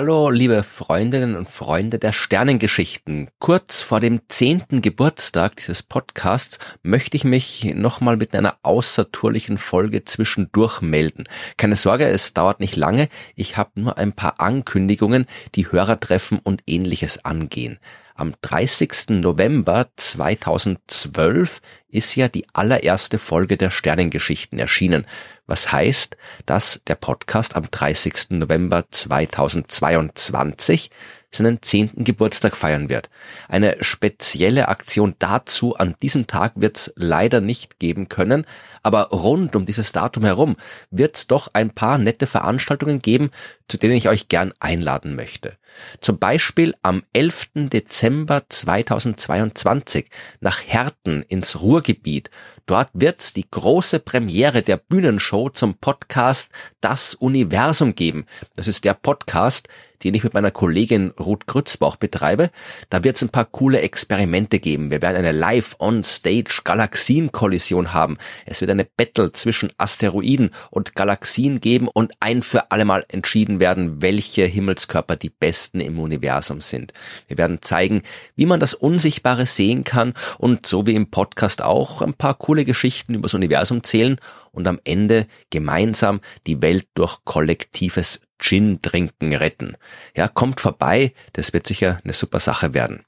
Hallo, liebe Freundinnen und Freunde der Sternengeschichten. Kurz vor dem zehnten Geburtstag dieses Podcasts möchte ich mich nochmal mit einer außertourlichen Folge zwischendurch melden. Keine Sorge, es dauert nicht lange. Ich habe nur ein paar Ankündigungen, die Hörertreffen und ähnliches angehen. Am 30. November 2012 ist ja die allererste Folge der Sternengeschichten erschienen was heißt, dass der Podcast am 30. November 2022 seinen zehnten Geburtstag feiern wird. Eine spezielle Aktion dazu an diesem Tag wird es leider nicht geben können, aber rund um dieses Datum herum wird es doch ein paar nette Veranstaltungen geben, zu denen ich euch gern einladen möchte. Zum Beispiel am 11. Dezember 2022 nach Herten ins Ruhrgebiet. Dort wird's die große Premiere der Bühnenshow zum Podcast Das Universum geben. Das ist der Podcast, den ich mit meiner Kollegin Ruth Grützbauch betreibe. Da wird es ein paar coole Experimente geben. Wir werden eine Live-on-Stage-Galaxienkollision haben. Es wird eine Battle zwischen Asteroiden und Galaxien geben und ein für allemal entschieden werden, welche Himmelskörper die besten im Universum sind. Wir werden zeigen, wie man das Unsichtbare sehen kann und so wie im Podcast auch ein paar coole Geschichten übers Universum zählen und am Ende gemeinsam die Welt durch kollektives Gin trinken retten. Ja, kommt vorbei, das wird sicher eine super Sache werden.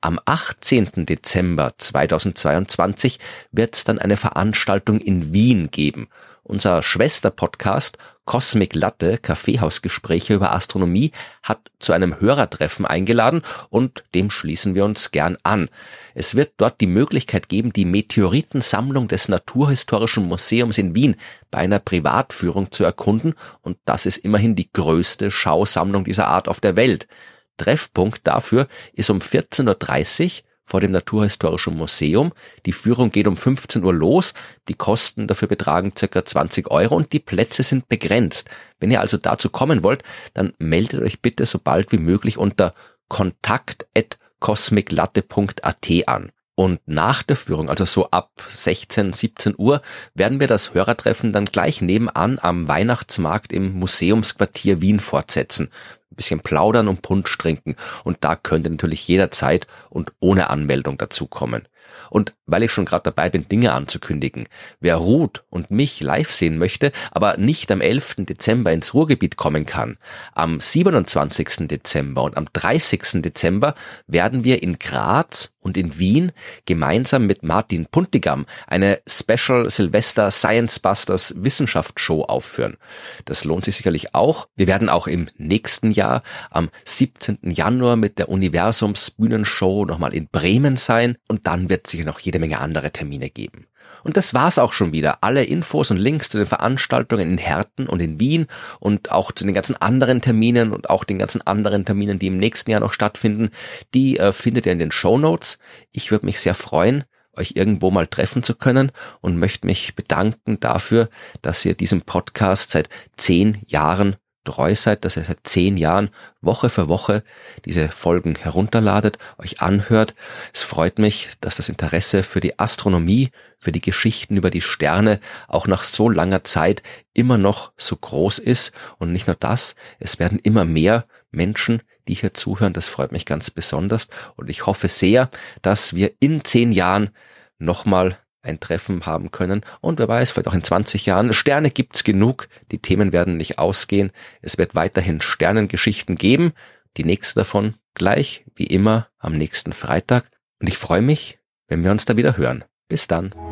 Am 18. Dezember 2022 wird es dann eine Veranstaltung in Wien geben. Unser Schwesterpodcast Cosmic Latte Kaffeehausgespräche über Astronomie hat zu einem Hörertreffen eingeladen und dem schließen wir uns gern an. Es wird dort die Möglichkeit geben, die Meteoritensammlung des Naturhistorischen Museums in Wien bei einer Privatführung zu erkunden und das ist immerhin die größte Schausammlung dieser Art auf der Welt. Treffpunkt dafür ist um 14.30 Uhr vor dem Naturhistorischen Museum. Die Führung geht um 15 Uhr los. Die Kosten dafür betragen circa 20 Euro und die Plätze sind begrenzt. Wenn ihr also dazu kommen wollt, dann meldet euch bitte so bald wie möglich unter kontakt.cosmiclatte.at an. Und nach der Führung, also so ab 16, 17 Uhr, werden wir das Hörertreffen dann gleich nebenan am Weihnachtsmarkt im Museumsquartier Wien fortsetzen ein bisschen plaudern und Punsch trinken. Und da könnt ihr natürlich jederzeit und ohne Anmeldung dazukommen. Und weil ich schon gerade dabei bin, Dinge anzukündigen, wer Ruth und mich live sehen möchte, aber nicht am 11. Dezember ins Ruhrgebiet kommen kann, am 27. Dezember und am 30. Dezember werden wir in Graz und in Wien gemeinsam mit Martin Puntigam eine Special Silvester Science Busters Wissenschaftsshow aufführen. Das lohnt sich sicherlich auch. Wir werden auch im nächsten Jahr am 17. Januar mit der Universums Bühnenshow nochmal in Bremen sein und dann wird sicher noch jede Menge andere Termine geben. Und das war's auch schon wieder. Alle Infos und Links zu den Veranstaltungen in Herten und in Wien und auch zu den ganzen anderen Terminen und auch den ganzen anderen Terminen, die im nächsten Jahr noch stattfinden, die äh, findet ihr in den Show. Ich würde mich sehr freuen, euch irgendwo mal treffen zu können und möchte mich bedanken dafür, dass ihr diesem Podcast seit zehn Jahren treu seid, dass ihr seit zehn Jahren Woche für Woche diese Folgen herunterladet, euch anhört. Es freut mich, dass das Interesse für die Astronomie, für die Geschichten über die Sterne auch nach so langer Zeit immer noch so groß ist. Und nicht nur das, es werden immer mehr Menschen, die hier zuhören. Das freut mich ganz besonders. Und ich hoffe sehr, dass wir in zehn Jahren nochmal ein Treffen haben können. Und wer weiß, vielleicht auch in 20 Jahren. Sterne gibt's genug. Die Themen werden nicht ausgehen. Es wird weiterhin Sternengeschichten geben. Die nächste davon gleich, wie immer, am nächsten Freitag. Und ich freue mich, wenn wir uns da wieder hören. Bis dann.